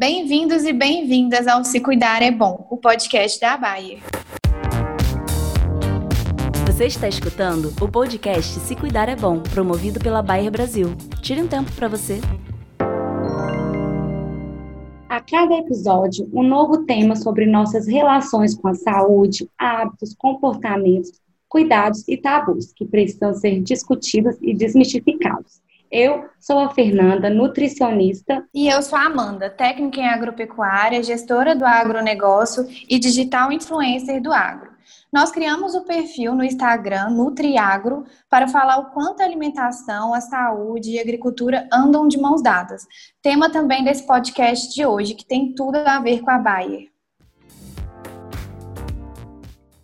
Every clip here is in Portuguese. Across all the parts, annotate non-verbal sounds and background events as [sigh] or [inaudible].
Bem-vindos e bem-vindas ao Se Cuidar é Bom, o podcast da Bayer. Você está escutando o podcast Se Cuidar é Bom, promovido pela Bayer Brasil. Tire um tempo para você. A cada episódio, um novo tema sobre nossas relações com a saúde, hábitos, comportamentos, cuidados e tabus que precisam ser discutidos e desmistificados. Eu sou a Fernanda, nutricionista. E eu sou a Amanda, técnica em agropecuária, gestora do agronegócio e digital influencer do agro. Nós criamos o perfil no Instagram Nutriagro para falar o quanto a alimentação, a saúde e a agricultura andam de mãos dadas. Tema também desse podcast de hoje, que tem tudo a ver com a Bayer.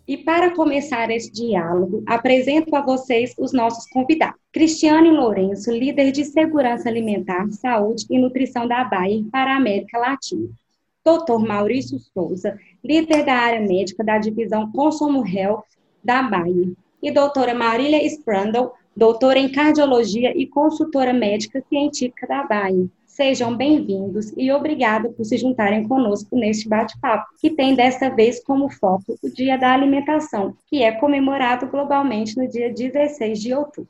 E para começar esse diálogo, apresento a vocês os nossos convidados. Cristiane Lourenço, líder de segurança alimentar, saúde e nutrição da Bayer para a América Latina. Dr. Maurício Souza, líder da área médica da divisão Consumo Health da Bayer. E doutora Marília Sprandl, doutora em cardiologia e consultora médica científica da Bayer. Sejam bem-vindos e obrigado por se juntarem conosco neste bate-papo, que tem desta vez como foco o Dia da Alimentação, que é comemorado globalmente no dia 16 de outubro.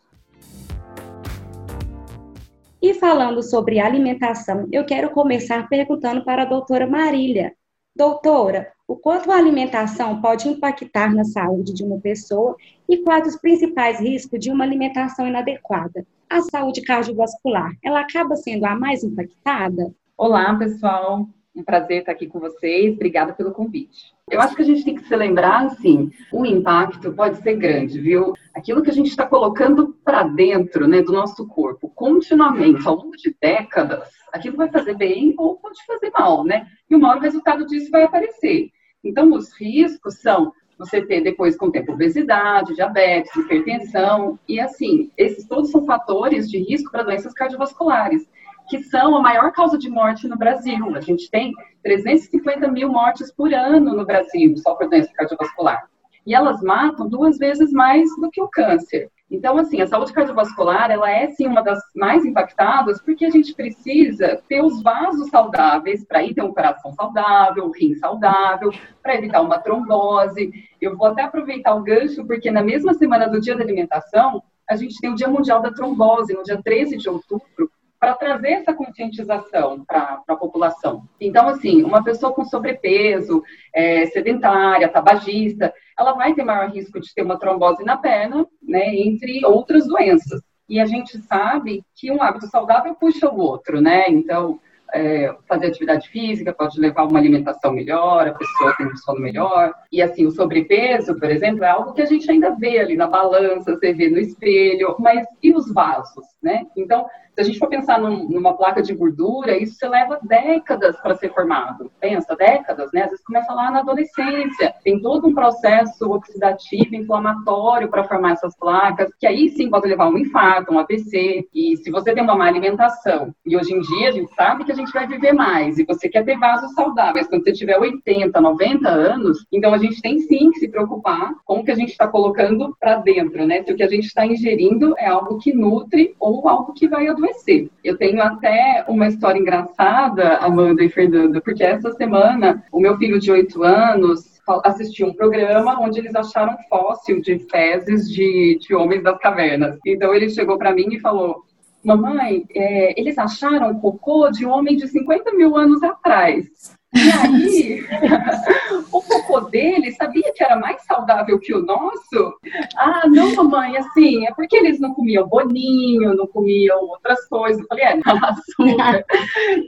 E falando sobre alimentação, eu quero começar perguntando para a doutora Marília. Doutora, o quanto a alimentação pode impactar na saúde de uma pessoa e quais os principais riscos de uma alimentação inadequada? A saúde cardiovascular, ela acaba sendo a mais impactada? Olá, pessoal. Um prazer estar aqui com vocês. Obrigada pelo convite. Eu acho que a gente tem que se lembrar, assim, o impacto pode ser grande, viu? Aquilo que a gente está colocando para dentro, né, do nosso corpo, continuamente, ao longo de décadas, aquilo vai fazer bem ou pode fazer mal, né? E o maior resultado disso vai aparecer. Então, os riscos são você ter depois com o tempo obesidade, diabetes, hipertensão e assim, esses todos são fatores de risco para doenças cardiovasculares, que são a maior causa de morte no Brasil. A gente tem 350 mil mortes por ano no Brasil só por doença cardiovascular. E elas matam duas vezes mais do que o câncer. Então, assim, a saúde cardiovascular, ela é, sim, uma das mais impactadas, porque a gente precisa ter os vasos saudáveis para ir ter um coração saudável, um rim saudável, para evitar uma trombose. Eu vou até aproveitar o gancho, porque na mesma semana do Dia da Alimentação, a gente tem o Dia Mundial da Trombose, no dia 13 de outubro, para trazer essa conscientização para a população. Então, assim, uma pessoa com sobrepeso, é, sedentária, tabagista, ela vai ter maior risco de ter uma trombose na perna, né, entre outras doenças. E a gente sabe que um hábito saudável puxa o outro, né? Então, é, fazer atividade física pode levar uma alimentação melhor, a pessoa tem um sono melhor. E assim, o sobrepeso, por exemplo, é algo que a gente ainda vê ali na balança, você vê no espelho, mas e os vasos, né? Então, se a gente for pensar num, numa placa de gordura, isso leva décadas para ser formado. Pensa, décadas, né? Às vezes começa lá na adolescência. Tem todo um processo oxidativo, inflamatório para formar essas placas, que aí sim pode levar a um infarto, um AVC. E se você tem uma má alimentação, e hoje em dia a gente sabe que a gente vai viver mais, e você quer ter vasos saudáveis quando você tiver 80, 90 anos, então a gente tem sim que se preocupar com o que a gente está colocando para dentro, né? Se o que a gente está ingerindo é algo que nutre ou algo que vai adoecer. Eu tenho até uma história engraçada, Amanda e Fernanda, porque essa semana o meu filho de 8 anos assistiu um programa onde eles acharam fóssil de fezes de, de homens das cavernas. Então ele chegou para mim e falou: Mamãe, é, eles acharam cocô de um homem de 50 mil anos atrás. E aí, [laughs] o cocô dele sabia que era mais saudável que o nosso? Ah, não, mamãe, assim, é porque eles não comiam boninho, não comiam outras coisas. Eu falei, é, não, [laughs] açúcar.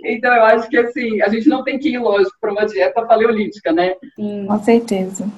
então, eu acho que, assim, a gente não tem que ir, lógico, para uma dieta paleolítica, né? Sim, com certeza.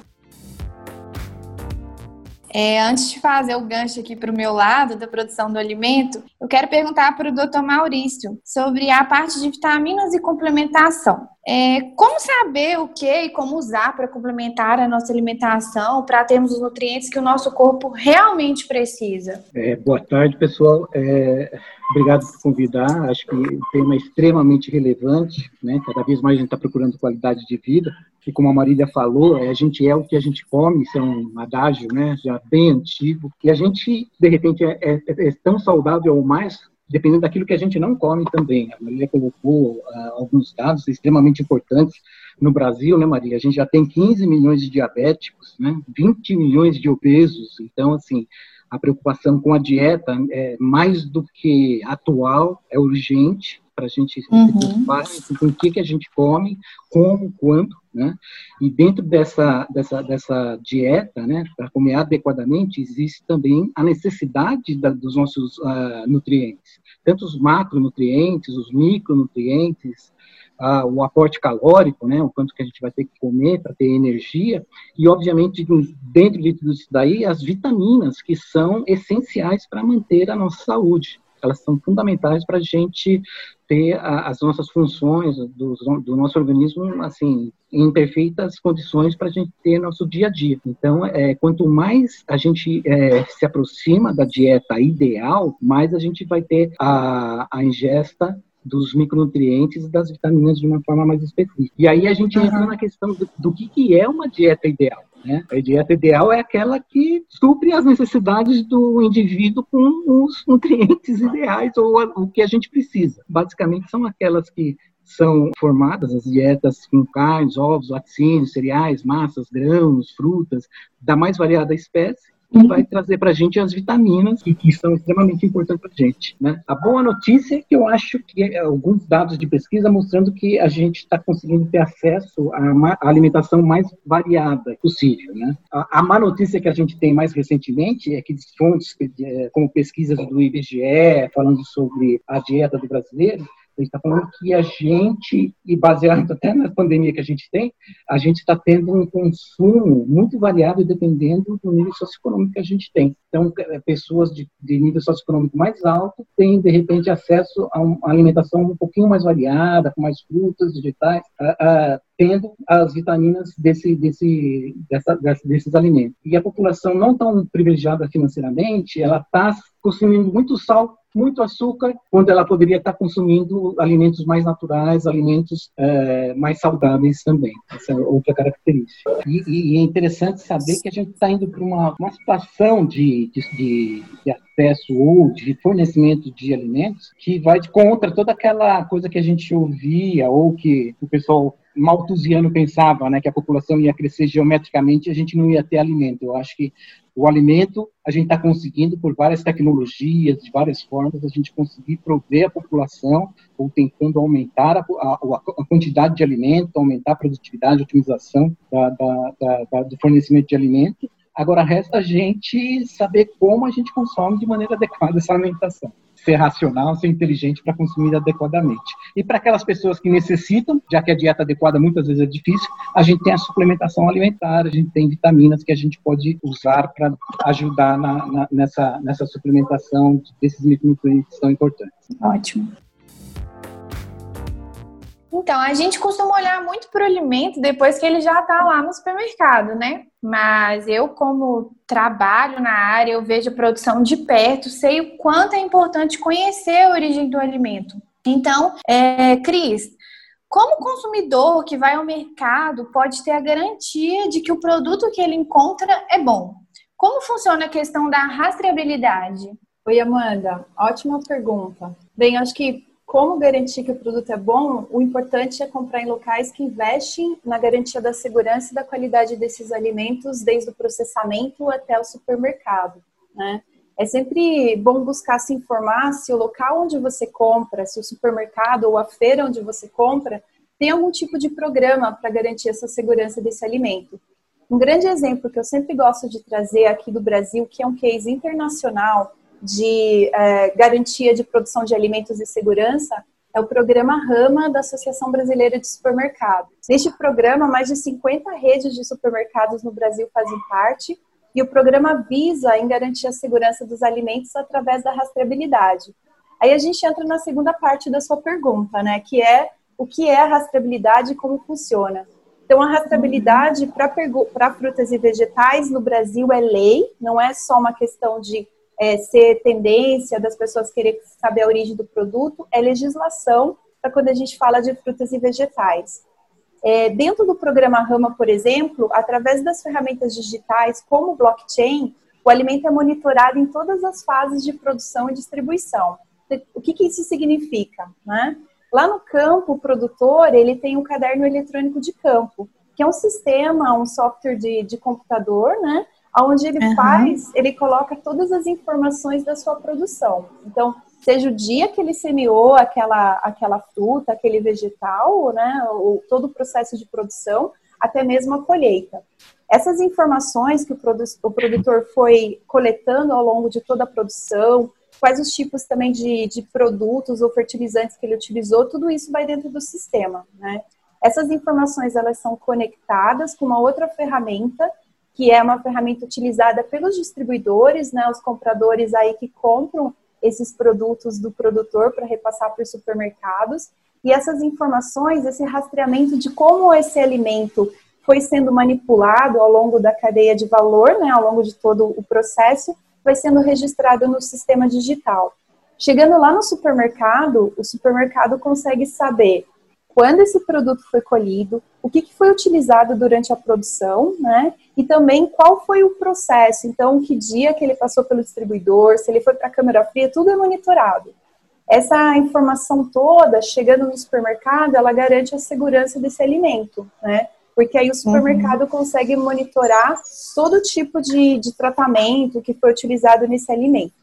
É, antes de fazer o gancho aqui para o meu lado da produção do alimento, eu quero perguntar para o Dr. Maurício sobre a parte de vitaminas e complementação. É, como saber o que e como usar para complementar a nossa alimentação, para termos os nutrientes que o nosso corpo realmente precisa? É, boa tarde, pessoal. É, obrigado por convidar. Acho que o tema é extremamente relevante. Né? Cada vez mais a gente está procurando qualidade de vida. E como a Marília falou, é, a gente é o que a gente come, isso é um adágio né? já bem antigo. E a gente, de repente, é, é, é tão saudável ou mais dependendo daquilo que a gente não come também. A Maria colocou uh, alguns dados extremamente importantes no Brasil, né, Maria? A gente já tem 15 milhões de diabéticos, né? 20 milhões de obesos. Então, assim, a preocupação com a dieta é mais do que atual, é urgente para a gente uhum. se preocupar com o que, que a gente come, como, quando, né? E dentro dessa, dessa, dessa dieta, né, para comer adequadamente, existe também a necessidade da, dos nossos uh, nutrientes, tanto os macronutrientes, os micronutrientes, uh, o aporte calórico, né, o quanto que a gente vai ter que comer para ter energia, e obviamente dentro de tudo isso daí, as vitaminas que são essenciais para manter a nossa saúde elas são fundamentais para a gente ter a, as nossas funções do, do, nosso organismo assim em perfeitas condições para a gente ter nosso dia a dia. Então, é, quanto mais a gente é, se aproxima da dieta ideal, mais a gente vai ter a, a ingesta dos micronutrientes e das vitaminas de uma forma mais específica. E aí a gente uhum. entra na questão do, do que, que é uma dieta ideal. Né? A dieta ideal é aquela que supre as necessidades do indivíduo com os [laughs] nutrientes ideais ou o que a gente precisa. Basicamente, são aquelas que são formadas as dietas com carnes, ovos, laticínios, cereais, massas, grãos, frutas, da mais variada espécie, que vai trazer para a gente as vitaminas que, que são extremamente importantes para a gente. Né? A boa notícia é que eu acho que é, alguns dados de pesquisa mostrando que a gente está conseguindo ter acesso à, alimentação mais variada possível. Né? A, a má notícia que a gente tem mais recentemente é que fontes é, como pesquisas do IBGE falando sobre a dieta do brasileiro a gente está falando que a gente, e baseado até na pandemia que a gente tem, a gente está tendo um consumo muito variado dependendo do nível socioeconômico que a gente tem. Então, é, pessoas de, de nível socioeconômico mais alto têm, de repente, acesso a uma alimentação um pouquinho mais variada, com mais frutas, vegetais, tendo as vitaminas desse, desse, dessa, desses alimentos. E a população não tão privilegiada financeiramente, ela está consumindo muito sal muito açúcar, quando ela poderia estar consumindo alimentos mais naturais, alimentos é, mais saudáveis também. Essa é outra característica. E, e é interessante saber que a gente está indo para uma, uma situação de, de, de, de acesso ou de fornecimento de alimentos que vai contra toda aquela coisa que a gente ouvia ou que o pessoal malthusiano pensava, né, que a população ia crescer geometricamente e a gente não ia ter alimento. Eu acho que o alimento a gente está conseguindo por várias tecnologias, de várias formas, a gente conseguir prover a população ou tentando aumentar a, a, a quantidade de alimento, aumentar a produtividade, a otimização da, da, da, do fornecimento de alimento. Agora resta a gente saber como a gente consome de maneira adequada essa alimentação ser racional, ser inteligente para consumir adequadamente. E para aquelas pessoas que necessitam, já que a dieta adequada muitas vezes é difícil, a gente tem a suplementação alimentar, a gente tem vitaminas que a gente pode usar para ajudar na, na, nessa, nessa suplementação desses micronutrientes tão importantes. Ótimo. Então, a gente costuma olhar muito para o alimento depois que ele já está lá no supermercado, né? Mas eu, como trabalho na área, eu vejo a produção de perto, sei o quanto é importante conhecer a origem do alimento. Então, é, Cris, como consumidor que vai ao mercado pode ter a garantia de que o produto que ele encontra é bom? Como funciona a questão da rastreabilidade? Oi, Amanda. Ótima pergunta. Bem, acho que como garantir que o produto é bom, o importante é comprar em locais que investem na garantia da segurança e da qualidade desses alimentos, desde o processamento até o supermercado. Né? É sempre bom buscar se informar se o local onde você compra, se o supermercado ou a feira onde você compra, tem algum tipo de programa para garantir essa segurança desse alimento. Um grande exemplo que eu sempre gosto de trazer aqui do Brasil, que é um case internacional, de é, garantia de produção de alimentos e segurança é o programa Rama da Associação Brasileira de Supermercados. Neste programa, mais de 50 redes de supermercados no Brasil fazem parte e o programa visa em garantir a segurança dos alimentos através da rastreabilidade. Aí a gente entra na segunda parte da sua pergunta, né, que é o que é a rastreabilidade e como funciona. Então, a rastreabilidade para frutas e vegetais no Brasil é lei, não é só uma questão de é, ser tendência das pessoas querer saber a origem do produto, é legislação para quando a gente fala de frutas e vegetais. É, dentro do programa Rama, por exemplo, através das ferramentas digitais como blockchain, o alimento é monitorado em todas as fases de produção e distribuição. O que, que isso significa? Né? Lá no campo, o produtor ele tem um caderno eletrônico de campo, que é um sistema, um software de, de computador, né? Onde ele uhum. faz, ele coloca todas as informações da sua produção. Então, seja o dia que ele semeou aquela, aquela fruta, aquele vegetal, né? Ou todo o processo de produção, até mesmo a colheita. Essas informações que o, produ o produtor foi coletando ao longo de toda a produção, quais os tipos também de, de produtos ou fertilizantes que ele utilizou, tudo isso vai dentro do sistema, né? Essas informações elas são conectadas com uma outra ferramenta que é uma ferramenta utilizada pelos distribuidores, né, os compradores aí que compram esses produtos do produtor para repassar para os supermercados. E essas informações, esse rastreamento de como esse alimento foi sendo manipulado ao longo da cadeia de valor, né, ao longo de todo o processo, vai sendo registrado no sistema digital. Chegando lá no supermercado, o supermercado consegue saber quando esse produto foi colhido, o que, que, foi utilizado durante a produção, né? E também qual foi o processo. Então, que dia que ele passou pelo distribuidor, se ele foi para a câmera fria, tudo é monitorado. Essa informação toda, chegando no supermercado, ela garante a segurança desse alimento, né? Porque aí o supermercado uhum. consegue monitorar todo tipo de, de tratamento que foi utilizado nesse alimento.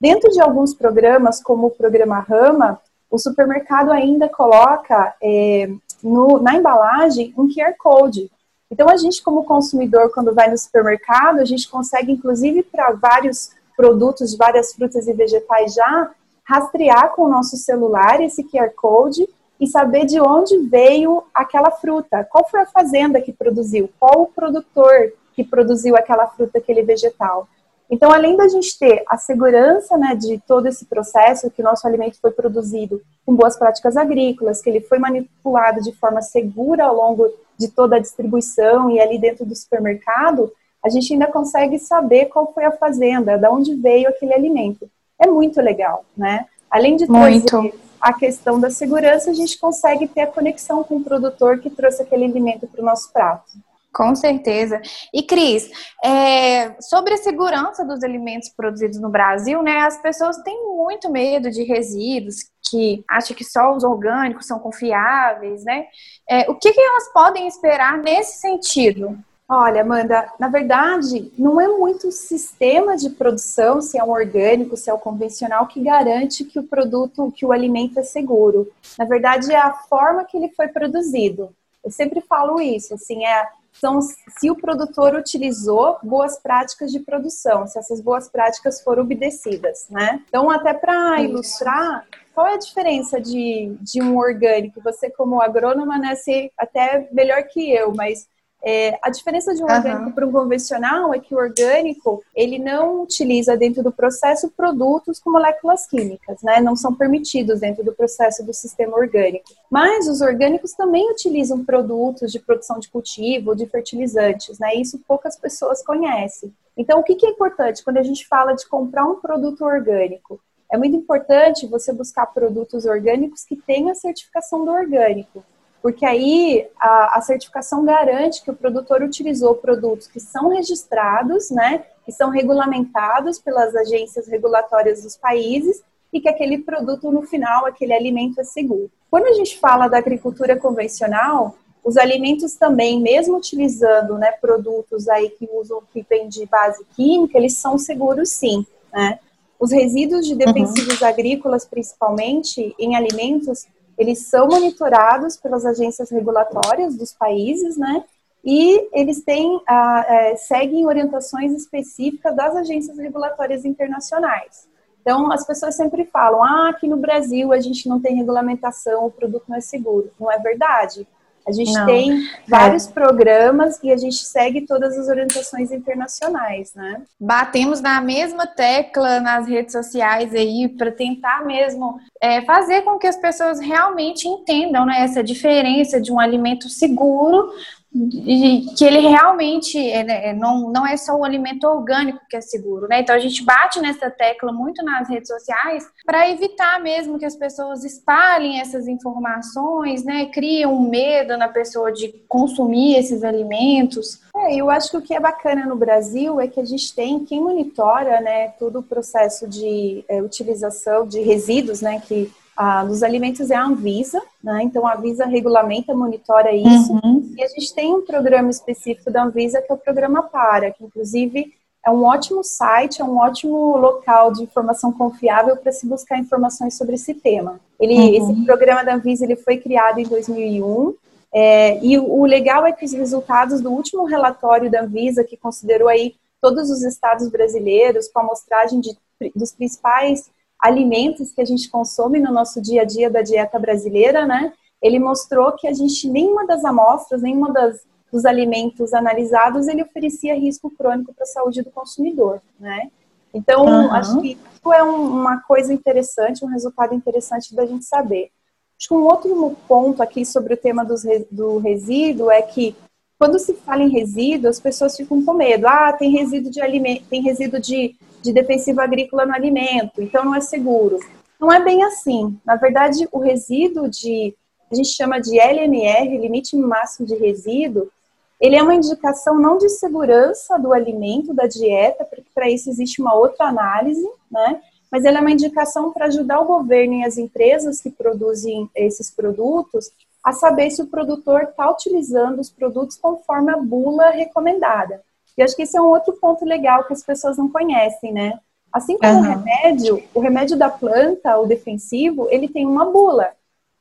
Dentro de alguns programas, como o programa Rama, o supermercado ainda coloca é, no, na embalagem um QR Code. Então, a gente, como consumidor, quando vai no supermercado, a gente consegue, inclusive, para vários produtos, várias frutas e vegetais já, rastrear com o nosso celular esse QR Code e saber de onde veio aquela fruta, qual foi a fazenda que produziu, qual o produtor que produziu aquela fruta, aquele vegetal. Então, além da gente ter a segurança né, de todo esse processo, que o nosso alimento foi produzido com boas práticas agrícolas, que ele foi manipulado de forma segura ao longo de toda a distribuição e ali dentro do supermercado, a gente ainda consegue saber qual foi a fazenda, de onde veio aquele alimento. É muito legal, né? Além de trazer a questão da segurança, a gente consegue ter a conexão com o produtor que trouxe aquele alimento para o nosso prato. Com certeza. E Cris, é, sobre a segurança dos alimentos produzidos no Brasil, né? As pessoas têm muito medo de resíduos, que acham que só os orgânicos são confiáveis, né? É, o que, que elas podem esperar nesse sentido? Olha, Amanda, na verdade, não é muito o sistema de produção, se é um orgânico, se é um convencional, que garante que o produto, que o alimento é seguro. Na verdade, é a forma que ele foi produzido. Eu sempre falo isso, assim, é são se o produtor utilizou boas práticas de produção, se essas boas práticas foram obedecidas, né? Então, até para ilustrar, qual é a diferença de, de um orgânico? Você, como agrônoma, né, sei até melhor que eu, mas é, a diferença de um uhum. orgânico para um convencional é que o orgânico ele não utiliza dentro do processo produtos com moléculas químicas, né? Não são permitidos dentro do processo do sistema orgânico. Mas os orgânicos também utilizam produtos de produção de cultivo, de fertilizantes, né? Isso poucas pessoas conhecem. Então, o que, que é importante quando a gente fala de comprar um produto orgânico? É muito importante você buscar produtos orgânicos que tenham a certificação do orgânico porque aí a, a, certificação garante que o produtor utilizou produtos que são registrados, né, que são regulamentados pelas agências regulatórias dos países e que aquele produto no final, aquele alimento é seguro. Quando a gente fala da agricultura convencional, os alimentos também, mesmo utilizando né, produtos aí que usam que vêm de base química, eles são seguros sim, né? Os resíduos de defensivos uhum. agrícolas, principalmente em alimentos, eles são monitorados pelas agências regulatórias dos países, né? E eles têm, a, é, seguem orientações específicas das agências regulatórias internacionais. Então, as pessoas sempre falam, ah, aqui no Brasil a gente não tem regulamentação, o produto não é seguro. Não é verdade. A gente Não. tem vários é. programas e a gente segue todas as orientações internacionais, né? Batemos na mesma tecla nas redes sociais aí para tentar mesmo é, fazer com que as pessoas realmente entendam né, essa diferença de um alimento seguro que ele realmente é, não, não é só o alimento orgânico que é seguro, né? Então a gente bate nessa tecla muito nas redes sociais para evitar mesmo que as pessoas espalhem essas informações, né? Criam um medo na pessoa de consumir esses alimentos. É, eu acho que o que é bacana no Brasil é que a gente tem quem monitora, né, todo o processo de é, utilização de resíduos, né, que ah, nos alimentos é a Anvisa, né, então a Anvisa regulamenta, monitora isso, uhum. e a gente tem um programa específico da Anvisa que é o programa Para, que inclusive é um ótimo site, é um ótimo local de informação confiável para se buscar informações sobre esse tema. Ele, uhum. Esse programa da Anvisa ele foi criado em 2001 é, e o, legal é que os resultados do último relatório da Anvisa, que considerou aí todos os estados brasileiros com a amostragem de, dos principais alimentos que a gente consome no nosso dia a dia da dieta brasileira, né? Ele mostrou que a gente, nenhuma das amostras, nenhuma das, dos alimentos analisados, ele oferecia risco crônico para a saúde do consumidor, né? Então, uhum. acho que isso é um, uma coisa interessante, um resultado interessante da gente saber. Acho que um outro ponto aqui sobre o tema dos, do resíduo é que quando se fala em resíduo, as pessoas ficam com medo. Ah, tem resíduo de alimento, tem resíduo de, de defensivo agrícola no alimento, então não é seguro. Não é bem assim. Na verdade, o resíduo de a gente chama de LMR, limite máximo de resíduo, ele é uma indicação não de segurança do alimento, da dieta, porque para isso existe uma outra análise, né? mas ela é uma indicação para ajudar o governo e as empresas que produzem esses produtos a saber se o produtor está utilizando os produtos conforme a bula recomendada. E acho que esse é um outro ponto legal que as pessoas não conhecem, né? Assim como uhum. o remédio, o remédio da planta, o defensivo, ele tem uma bula.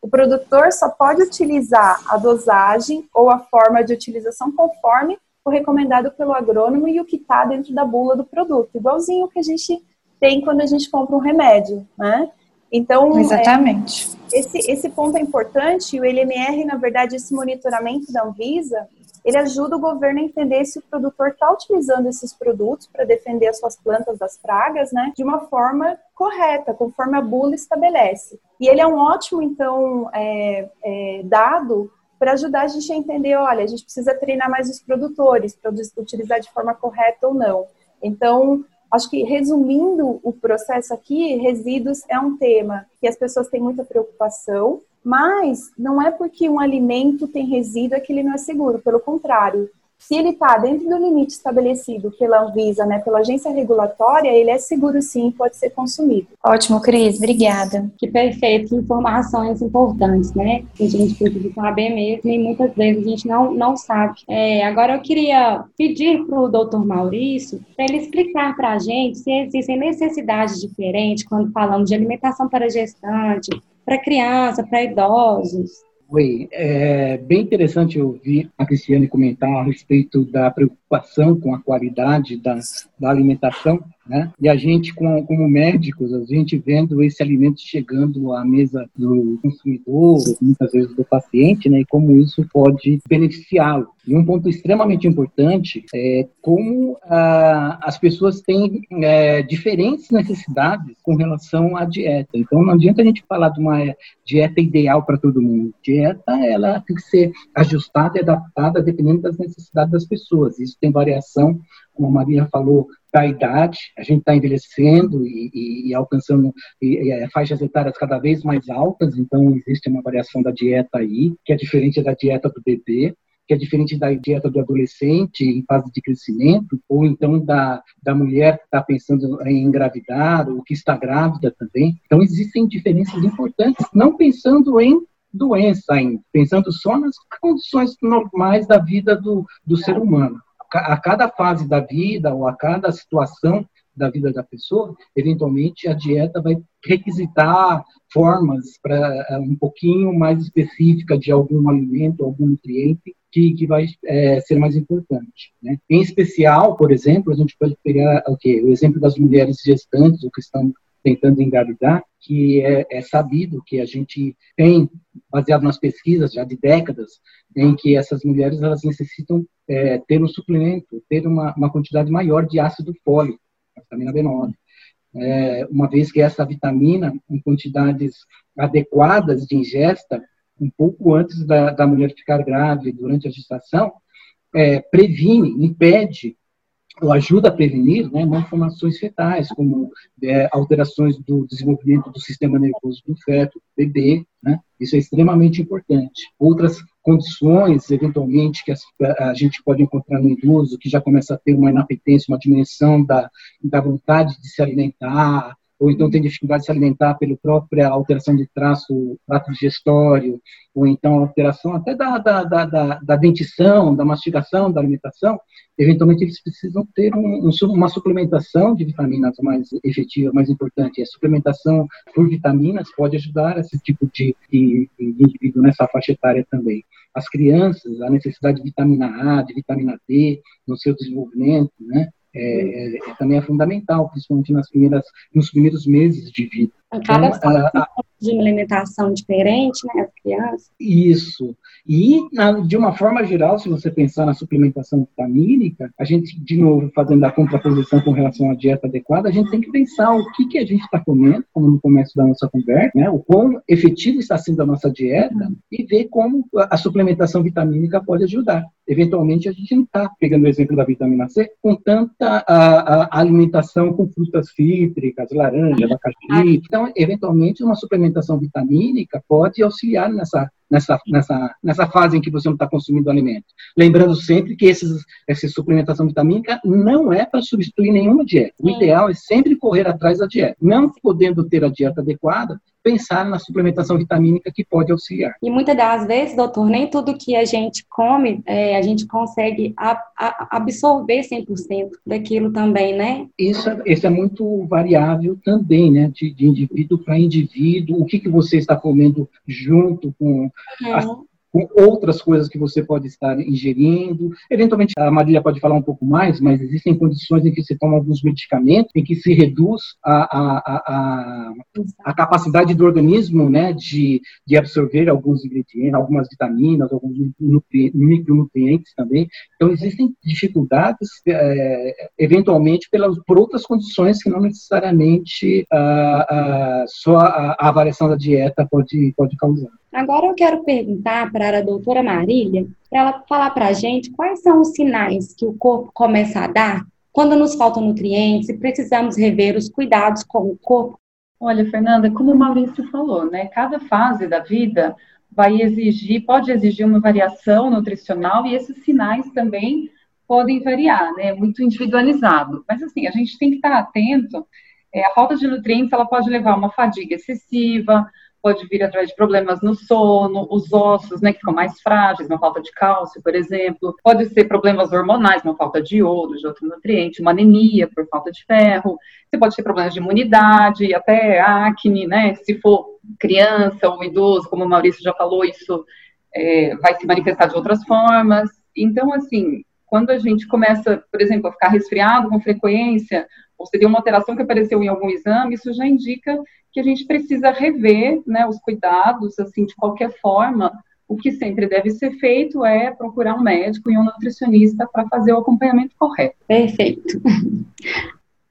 O produtor só pode utilizar a dosagem ou a forma de utilização conforme o recomendado pelo agrônomo e o que está dentro da bula do produto, igualzinho que a gente tem quando a gente compra um remédio, né? Então, exatamente. É, esse, esse ponto é importante. O LMR, na verdade, esse monitoramento da Anvisa, ele ajuda o governo a entender se o produtor está utilizando esses produtos para defender as suas plantas das pragas, né, de uma forma correta, conforme a bula estabelece. E ele é um ótimo, então, é, é, dado para ajudar a gente a entender, olha, a gente precisa treinar mais os produtores para utilizar de forma correta ou não. Então, Acho que, resumindo o processo aqui, resíduos é um tema que as pessoas têm muita preocupação, mas não é porque um alimento tem resíduo que ele não é seguro, pelo contrário. Se ele está dentro do limite estabelecido pela Anvisa, né, pela agência regulatória, ele é seguro sim, pode ser consumido. Ótimo, Cris, obrigada. Que perfeito, informações importantes, né? Que a gente precisa saber mesmo e muitas vezes a gente não, não sabe. É, agora eu queria pedir para o doutor Maurício para ele explicar para a gente se existem necessidades diferentes quando falamos de alimentação para gestante, para criança, para idosos. Oi, é bem interessante ouvir a Cristiane comentar a respeito da preocupação com a qualidade da, da alimentação né? E a gente, como, como médicos, a gente vendo esse alimento chegando à mesa do consumidor, muitas vezes do paciente, né? E como isso pode beneficiá-lo. E um ponto extremamente importante é como ah, as pessoas têm é, diferentes necessidades com relação à dieta. Então, não adianta a gente falar de uma dieta ideal para todo mundo. Dieta, ela tem que ser ajustada e adaptada dependendo das necessidades das pessoas. Isso tem variação, como a Maria falou, da idade, a gente está envelhecendo e, e, e alcançando e, e, faixas etárias cada vez mais altas, então existe uma variação da dieta aí, que é diferente da dieta do bebê, que é diferente da dieta do adolescente em fase de crescimento, ou então da, da mulher que está pensando em engravidar, ou que está grávida também. Então existem diferenças importantes, não pensando em doença ainda, pensando só nas condições normais da vida do, do ser humano a cada fase da vida ou a cada situação da vida da pessoa, eventualmente a dieta vai requisitar formas para é, um pouquinho mais específica de algum alimento, algum nutriente que, que vai é, ser mais importante. Né? Em especial, por exemplo, a gente pode pegar okay, o exemplo das mulheres gestantes ou que estão tentando engravidar, que é, é, sabido que a gente tem, baseado nas pesquisas já de décadas, em que essas mulheres elas necessitam é, ter um suplemento, ter uma, uma quantidade maior de ácido fólico, vitamina B9. É, uma vez que essa vitamina, em quantidades adequadas de ingesta, um pouco antes da, da mulher ficar grávida, durante a gestação, é, previne, impede ou ajuda a prevenir né, malformações fetais, como é, alterações do desenvolvimento do sistema nervoso do feto, do bebê, né? Isso é extremamente importante. Outras condições, eventualmente, que a gente pode encontrar no idoso, que já começa a ter uma inapetência, uma diminuição da, da vontade de se alimentar, ou então tem dificuldade de se alimentar pela própria alteração de traço, trato digestório, ou então alteração até da, da, da, da, dentição, da mastigação, da alimentação, eventualmente eles precisam ter um, uma suplementação de vitaminas mais efetiva, mais importante. A suplementação por vitaminas pode ajudar esse tipo de, de, de indivíduo nessa faixa etária também. As crianças, a necessidade de vitamina A, de vitamina D no seu desenvolvimento, né? É, é, também é fundamental, principalmente nas primeiras, nos primeiros meses de vida. Cada então, a, a, de uma alimentação diferente, né, as crianças. Isso. E, de uma forma geral, se você pensar na suplementação vitamínica, a gente, de novo, fazendo a contraposição com relação à dieta adequada, a gente tem que pensar o que, que a gente está comendo, como no começo da nossa conversa, né, o quão efetivo está sendo a nossa dieta uhum. e ver como a suplementação vitamínica pode ajudar. Eventualmente, a gente não está, pegando o exemplo da vitamina C, com tanta a, a alimentação com frutas cítricas, laranja, abacaxi. Então, eventualmente, uma suplementação vitamínica pode auxiliar nessa, nessa, nessa, nessa fase em que você não está consumindo alimento. Lembrando sempre que esses, essa suplementação vitamínica não é para substituir nenhuma dieta. O ideal é sempre correr atrás da dieta. Não podendo ter a dieta adequada, pensar na suplementação vitamínica que pode auxiliar. E muitas das vezes, doutor, nem tudo que a gente come, é, a gente consegue a, a absorver 100% daquilo também, né? Isso, é, isso é muito variável também, né? De, de indivíduo para indivíduo, o que, que você está comendo junto com uhum. Com outras coisas que você pode estar ingerindo. Eventualmente, a Marília pode falar um pouco mais, mas existem condições em que se toma alguns medicamentos, em que se reduz a, a, a, a capacidade do organismo né, de, de absorver alguns ingredientes, algumas vitaminas, alguns micronutrientes também. Então, existem dificuldades, é, eventualmente, pelas, por outras condições que não necessariamente só a, a avaliação da dieta pode, pode causar. Agora eu quero perguntar para a doutora Marília, para ela falar para a gente quais são os sinais que o corpo começa a dar quando nos faltam nutrientes e precisamos rever os cuidados com o corpo. Olha, Fernanda, como o Maurício falou, né? Cada fase da vida vai exigir, pode exigir uma variação nutricional e esses sinais também podem variar, né? Muito individualizado. Mas assim, a gente tem que estar atento. É, a falta de nutrientes ela pode levar a uma fadiga excessiva, pode vir através de problemas no sono, os ossos, né, que ficam mais frágeis, uma falta de cálcio, por exemplo. Pode ser problemas hormonais, uma falta de iodo, de outro nutriente, uma anemia por falta de ferro. Você pode ter problemas de imunidade, até acne, né? Se for criança ou idoso, como o Maurício já falou, isso é, vai se manifestar de outras formas. Então, assim, quando a gente começa, por exemplo, a ficar resfriado com frequência, ou se tem uma alteração que apareceu em algum exame, isso já indica que a gente precisa rever né, os cuidados, assim, de qualquer forma. O que sempre deve ser feito é procurar um médico e um nutricionista para fazer o acompanhamento correto. Perfeito.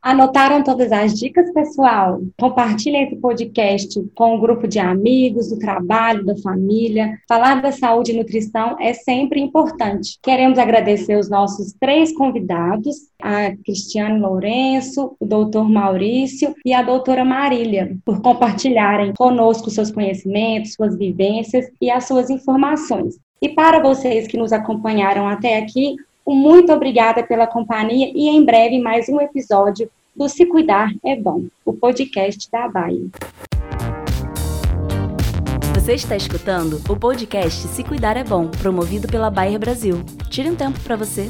Anotaram todas as dicas, pessoal? Compartilhem esse podcast com um grupo de amigos, do trabalho, da família. Falar da saúde e nutrição é sempre importante. Queremos agradecer os nossos três convidados, a Cristiane Lourenço, o doutor Maurício e a doutora Marília, por compartilharem conosco seus conhecimentos, suas vivências e as suas informações. E para vocês que nos acompanharam até aqui, muito obrigada pela companhia e em breve mais um episódio do Se Cuidar é Bom, o podcast da Bahia. Você está escutando o podcast Se Cuidar é Bom, promovido pela Bayer Brasil. Tire um tempo para você.